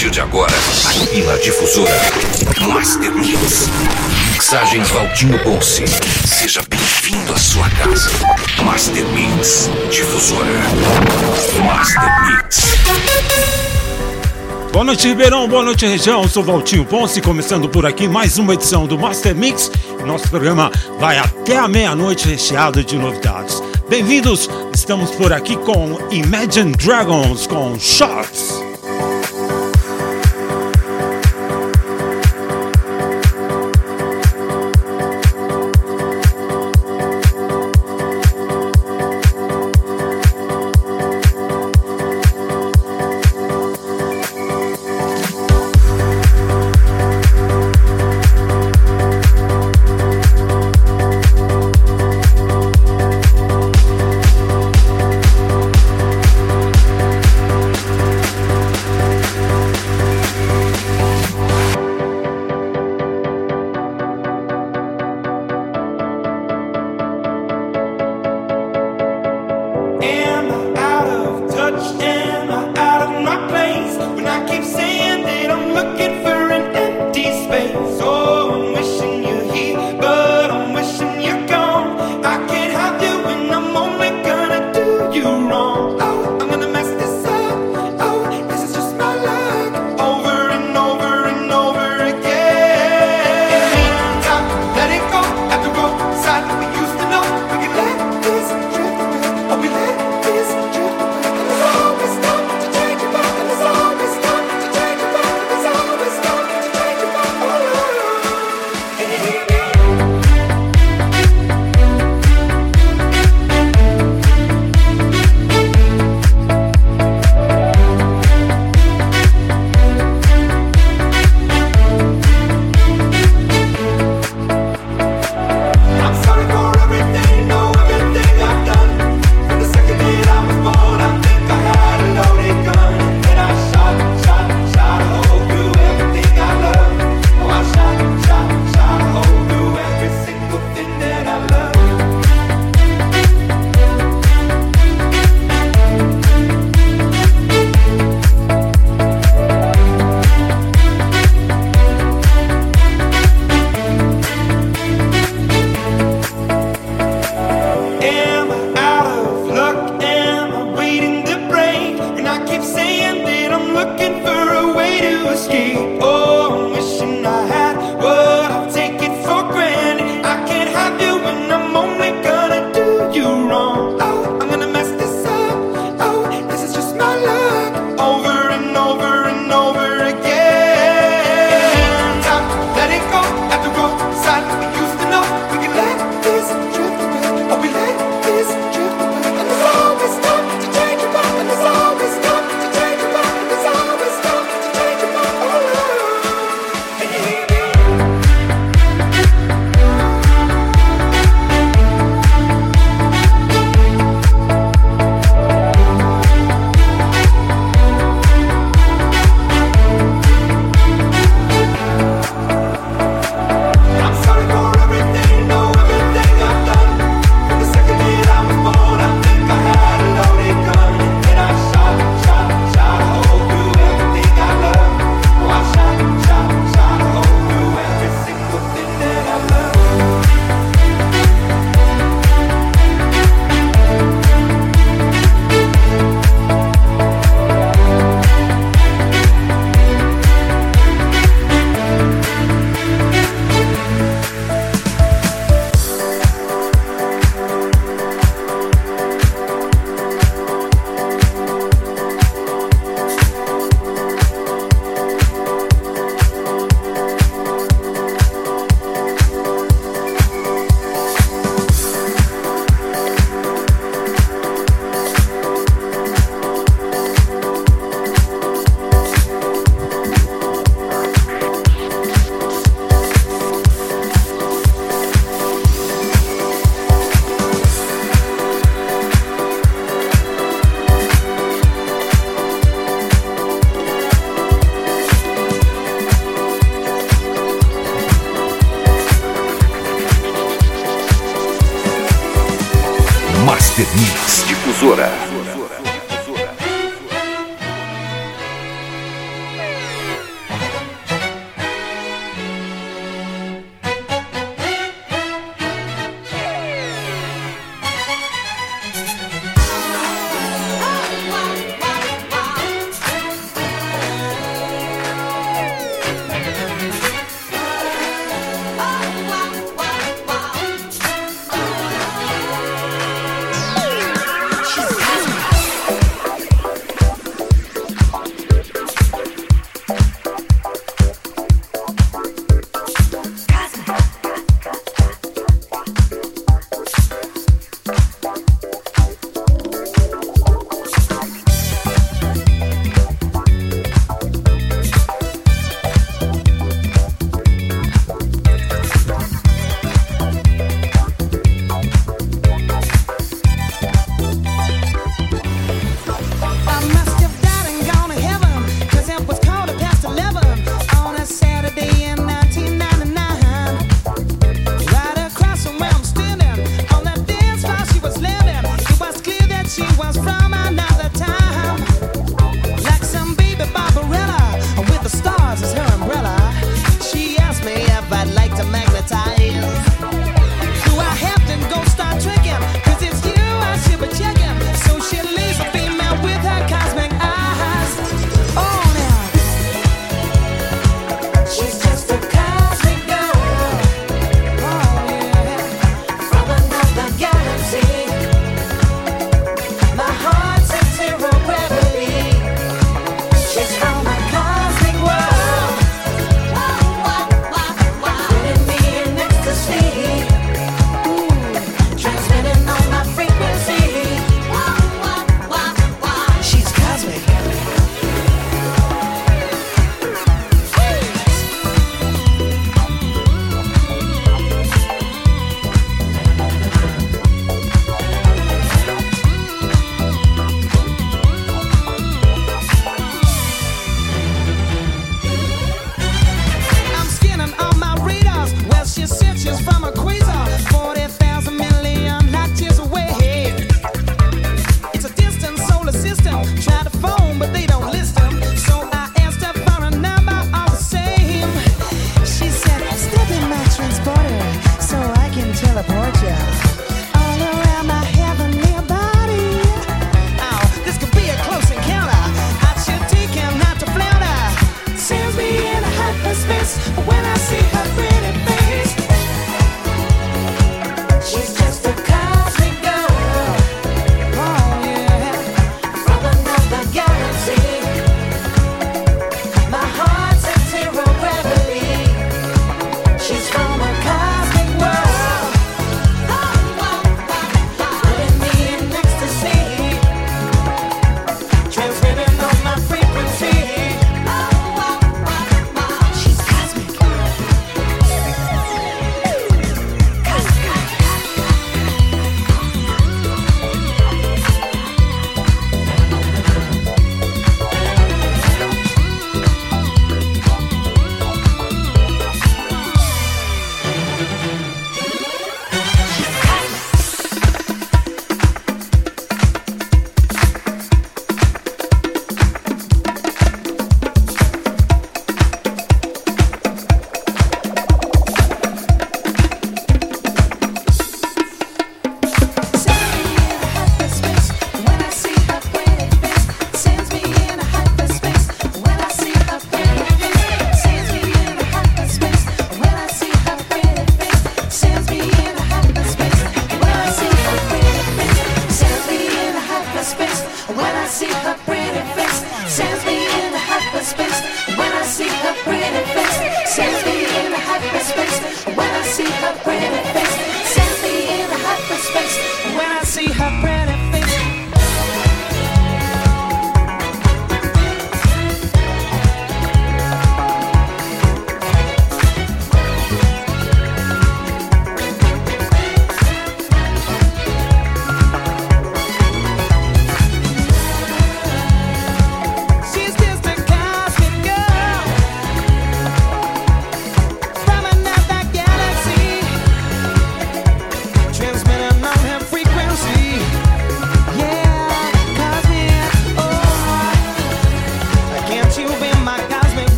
partir de agora, aqui na difusora Master Mix. Mixagens Valtinho Ponce. Seja bem-vindo à sua casa. Master Mix. Difusora. Master Mix. Boa noite, Ribeirão. Boa noite, região. Eu sou Valtinho Ponce, começando por aqui mais uma edição do Master Mix. Nosso programa vai até a meia-noite recheado de novidades. Bem-vindos! Estamos por aqui com Imagine Dragons com Shots.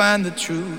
Find the truth.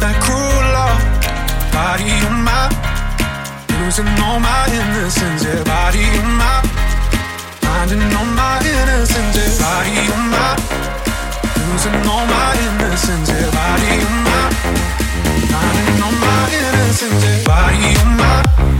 that cruel love. Body on mine, losing all my innocence. Yeah, body on mine, finding all my innocence. Yeah, body on mine, losing all my innocence. Yeah, body on mine, finding all my innocence. Yeah, body on mine.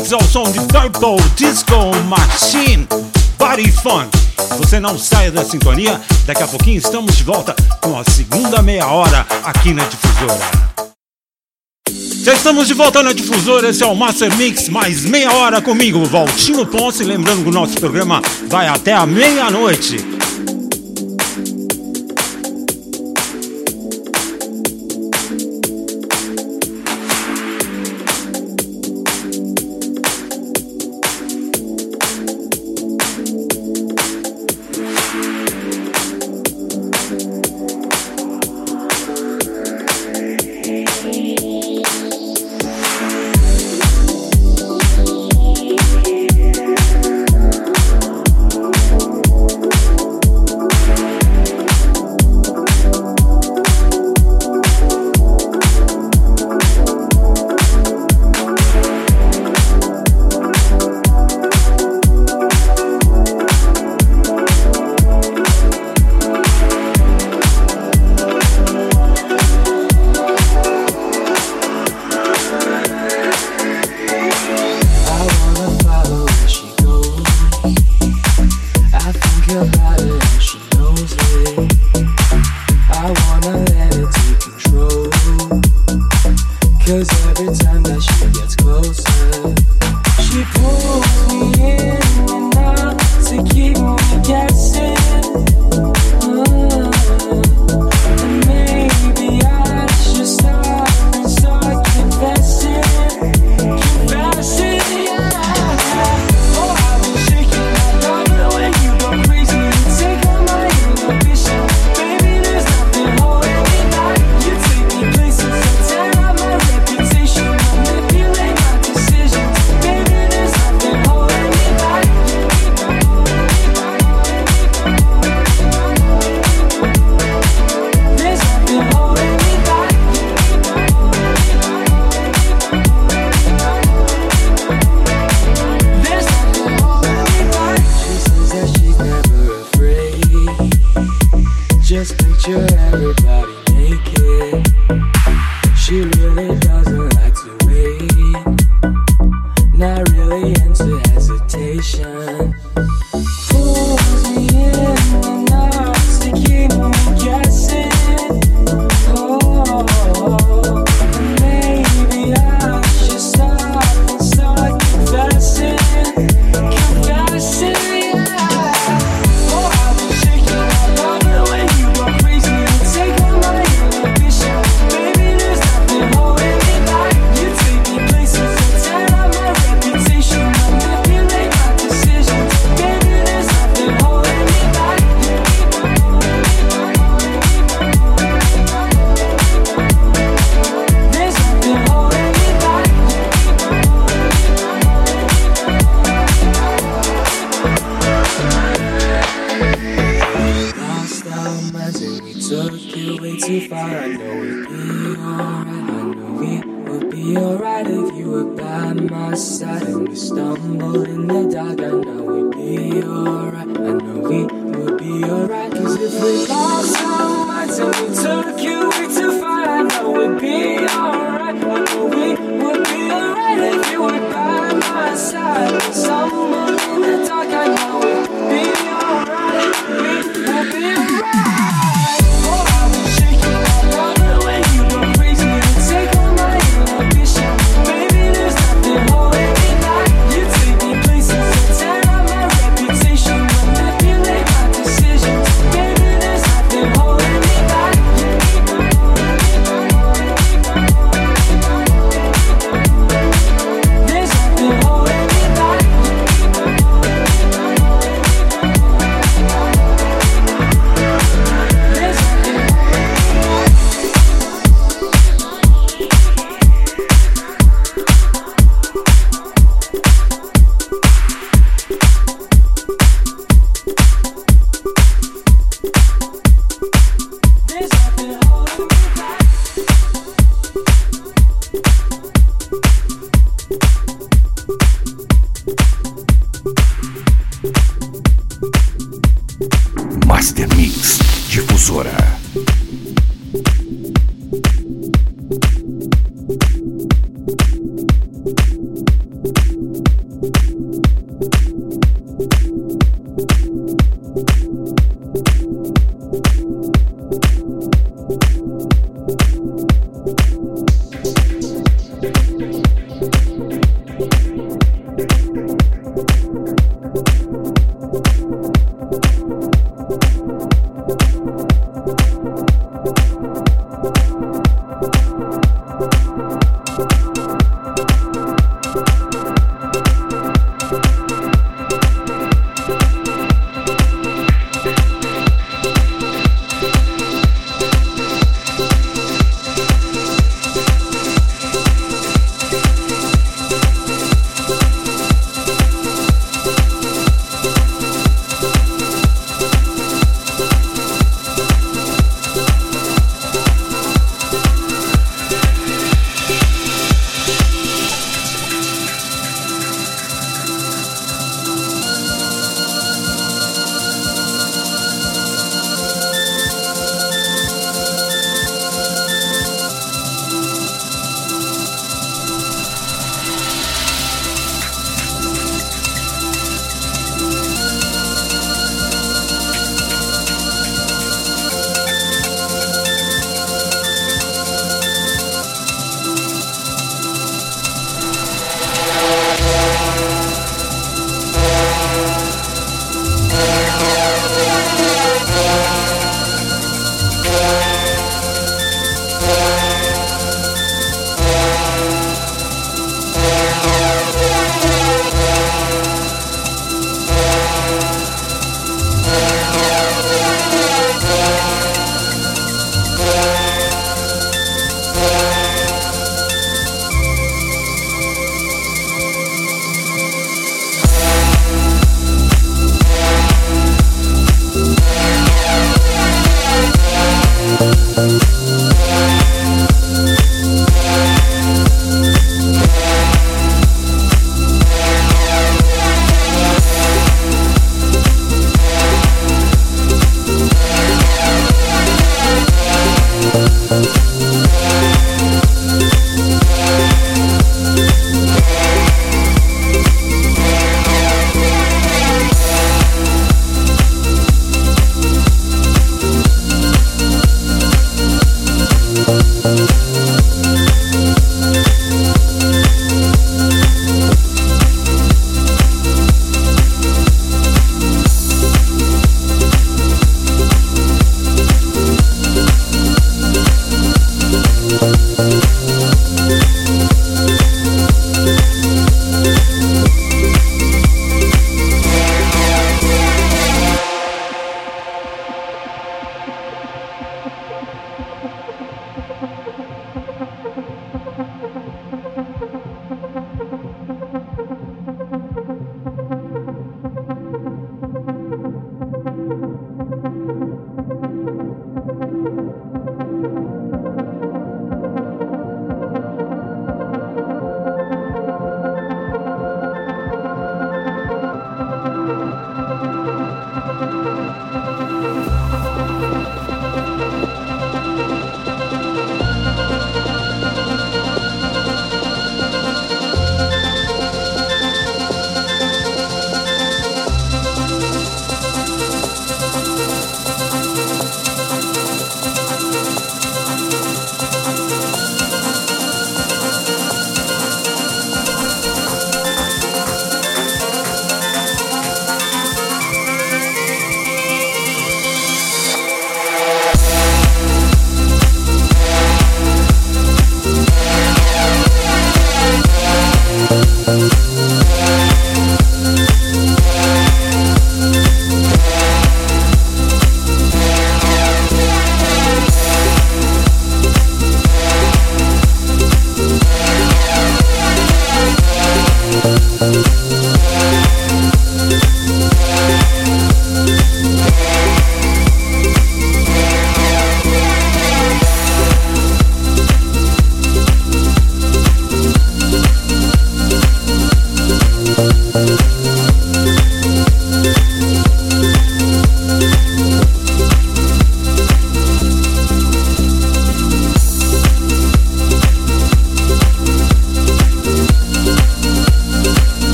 do Master Mix ao som de Purple Disco Machine Body Fun. Você não saia da sintonia, daqui a pouquinho estamos de volta com a segunda meia hora aqui na Difusora. Já estamos de volta na Difusora, esse é o Master Mix, mais meia hora comigo, Valtinho Ponce. Lembrando que o nosso programa vai até a meia-noite.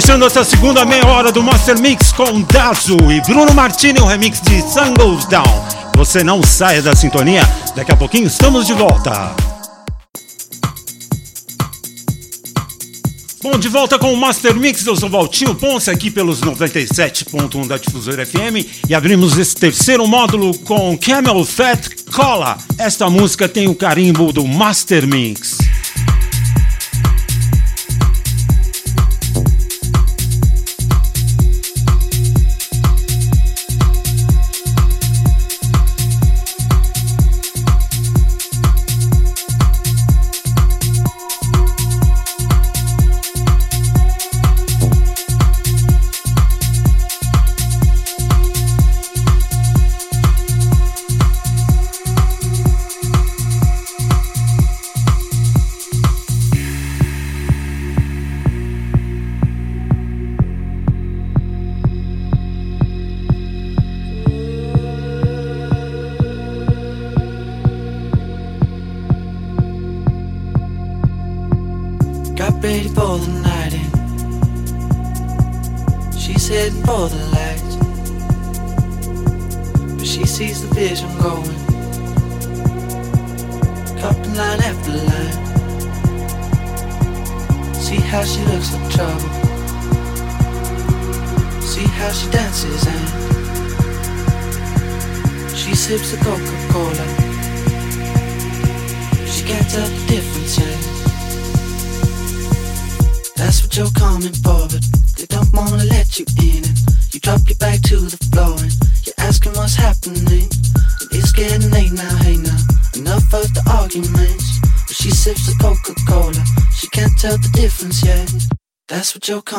Fechando essa segunda meia hora do Master Mix com Dazu e Bruno Martini, o remix de Sun Goes Down. Você não saia da sintonia, daqui a pouquinho estamos de volta. Bom, de volta com o Master Mix, eu sou Valtinho Ponce aqui pelos 97.1 da Difusora FM e abrimos esse terceiro módulo com Camel Fat Cola. Esta música tem o carimbo do Master Mix.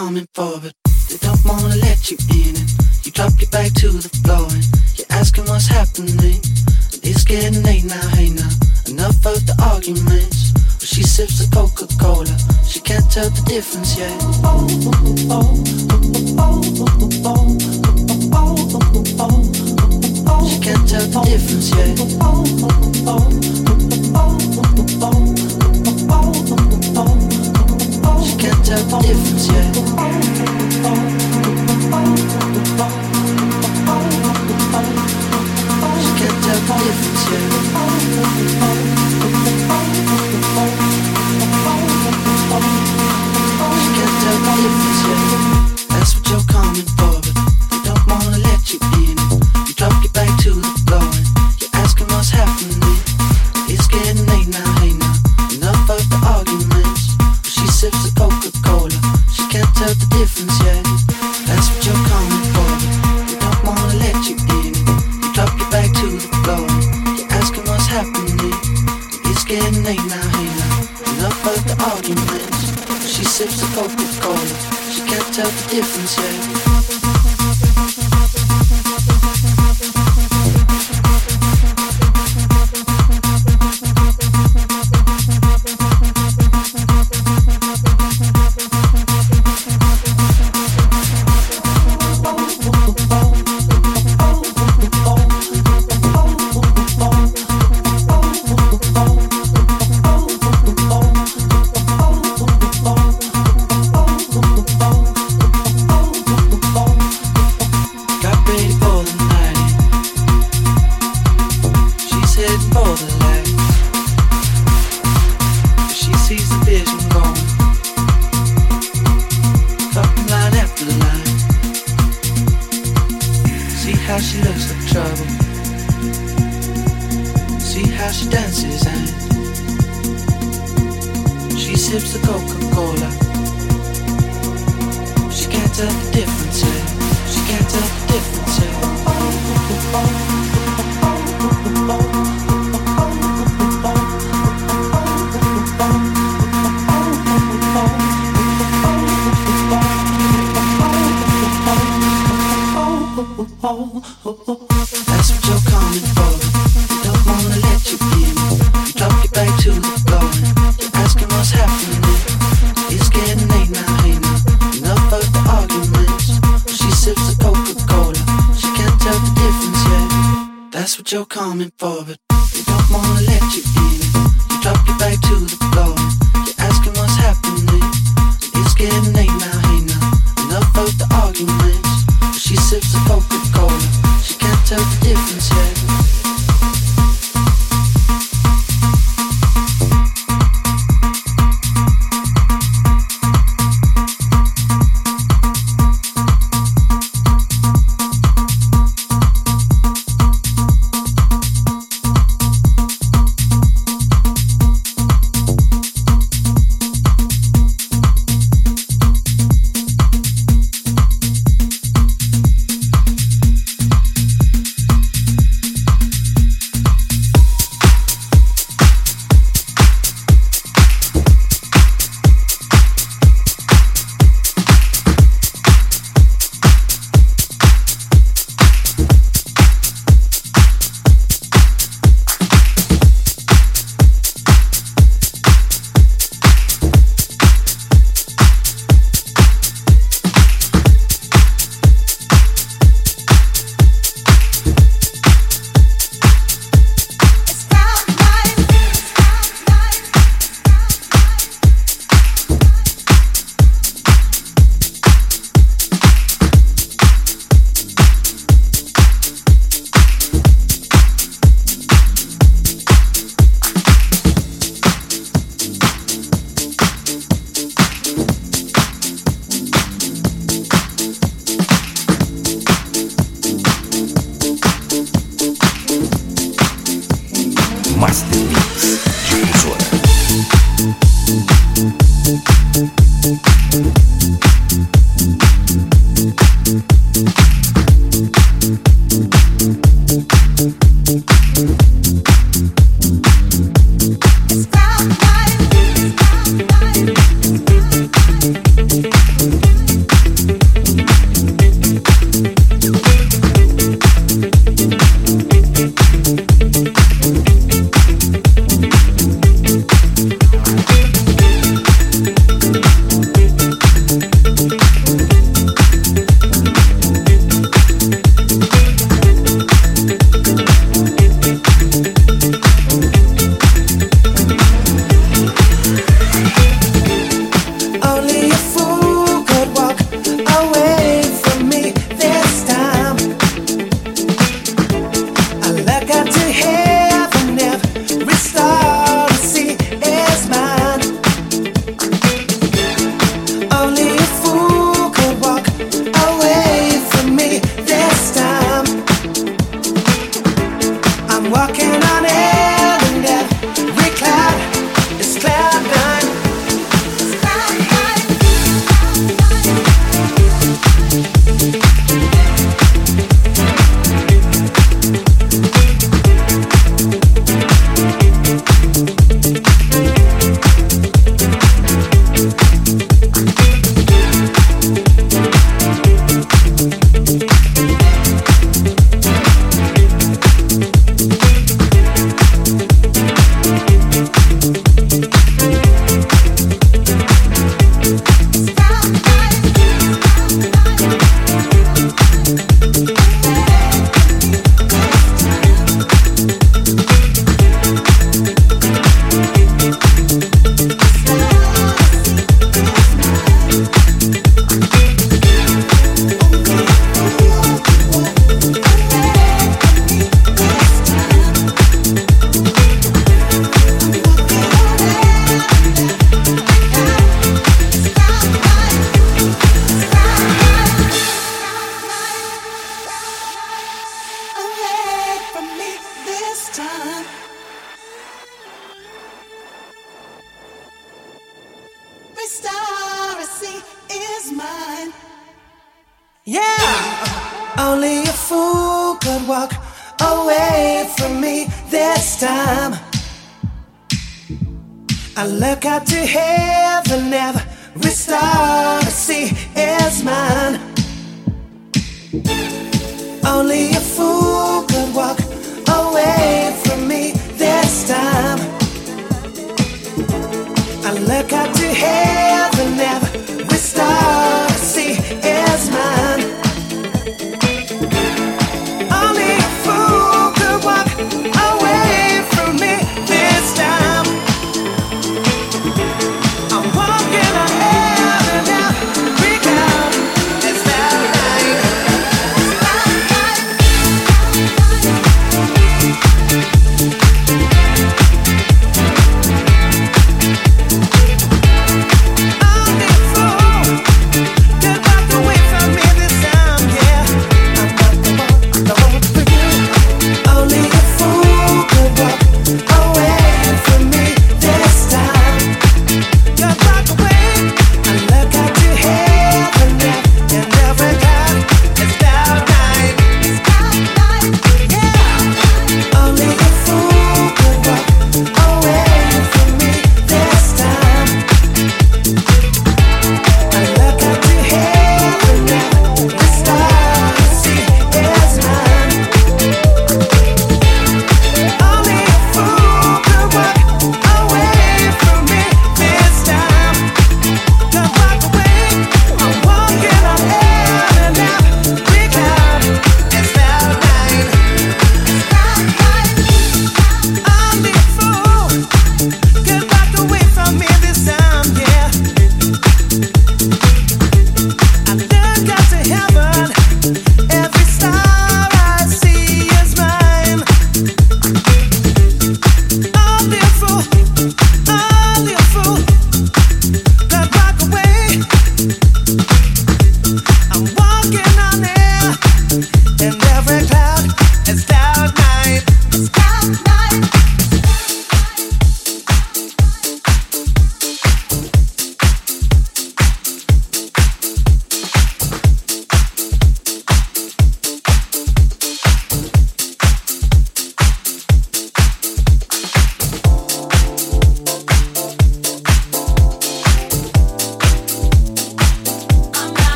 Coming for, but they don't wanna let you in. And you drop your back to the floor and you're asking what's happening. And it's getting late now, hey now. Enough of the arguments. But she sips the Coca Cola, she can't tell the difference yet.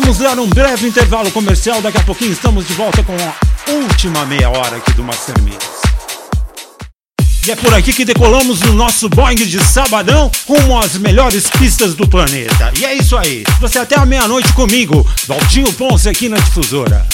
vamos dar um breve intervalo comercial. Daqui a pouquinho estamos de volta com a última meia hora aqui do Master Mix. E é por aqui que decolamos no nosso Boeing de sabadão rumo às melhores pistas do planeta. E é isso aí. Você até a meia-noite comigo, Valtinho Ponce aqui na Difusora.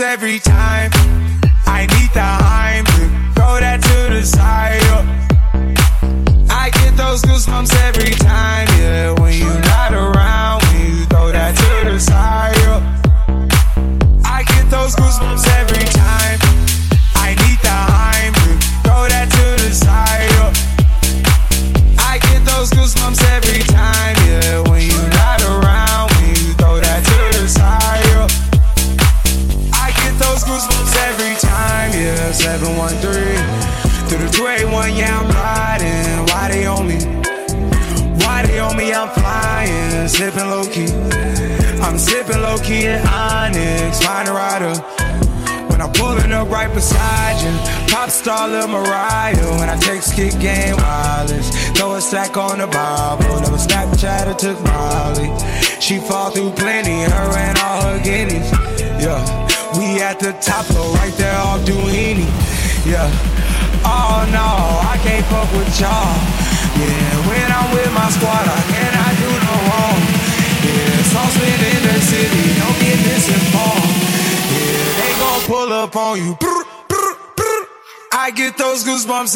every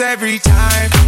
every time.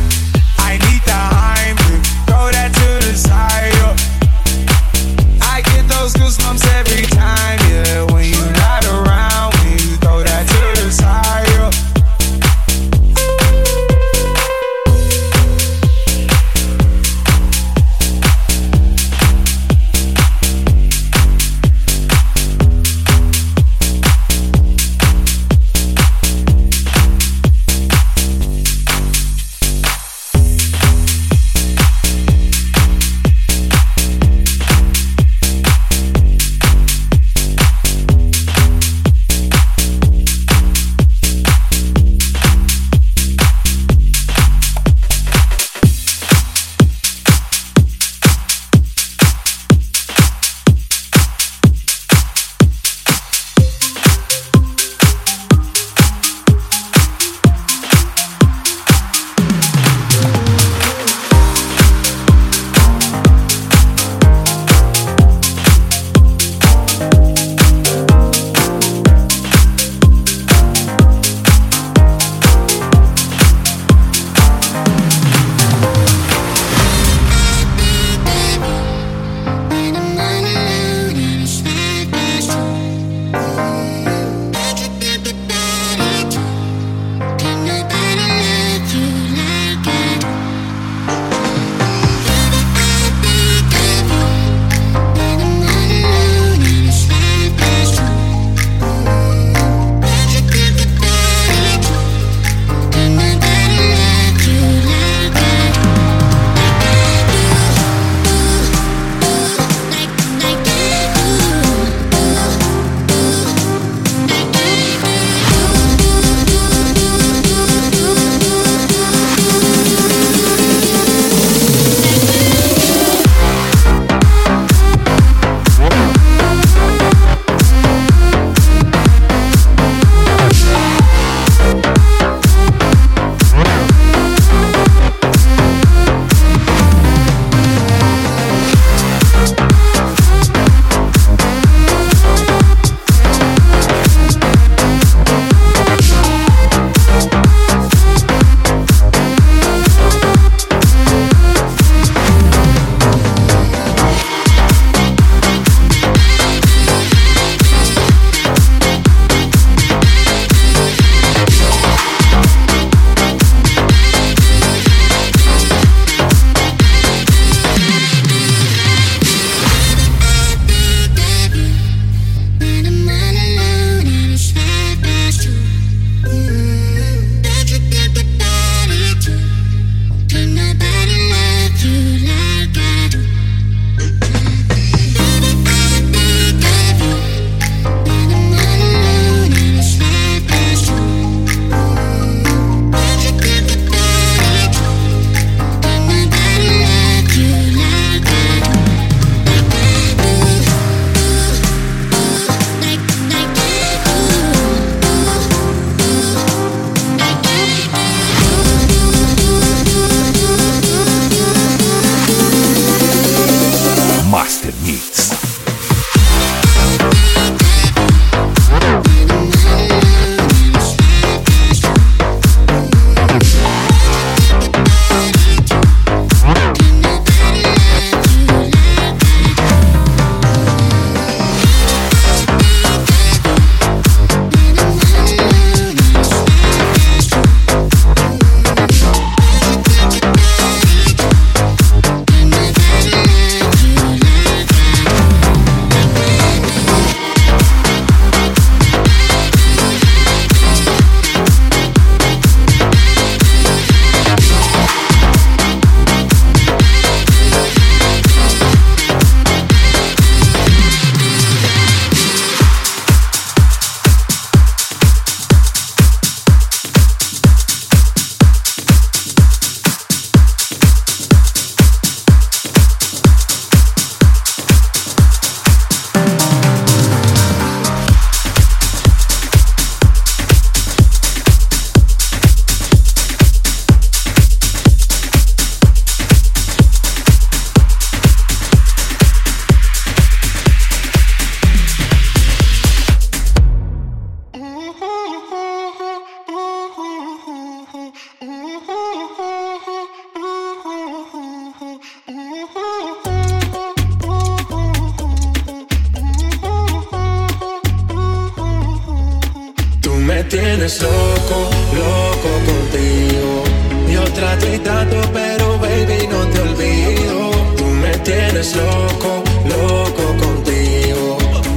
loco, loco contigo.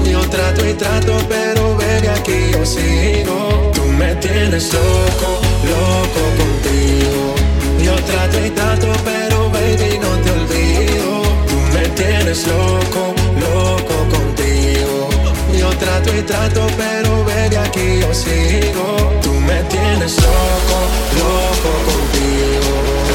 Yo trato y trato, pero ven aquí yo sigo. Tú me tienes loco, loco contigo. Yo trato y trato, pero baby no te olvido. Tú me tienes loco, loco contigo. Yo trato y trato, pero ven aquí yo sigo. Tú me tienes loco, loco contigo.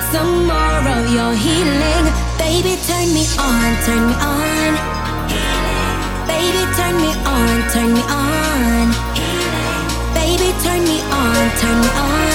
need some more of your healing. Baby, turn me on, turn me on. Baby, turn me on, turn me on. Baby, turn me on, turn me on.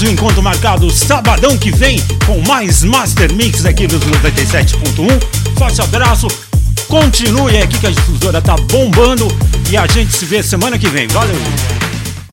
Temos um encontro marcado sabadão que vem com mais Master Mix aqui nos 97.1. Forte abraço. Continue aqui que a difusora tá bombando e a gente se vê semana que vem. Valeu!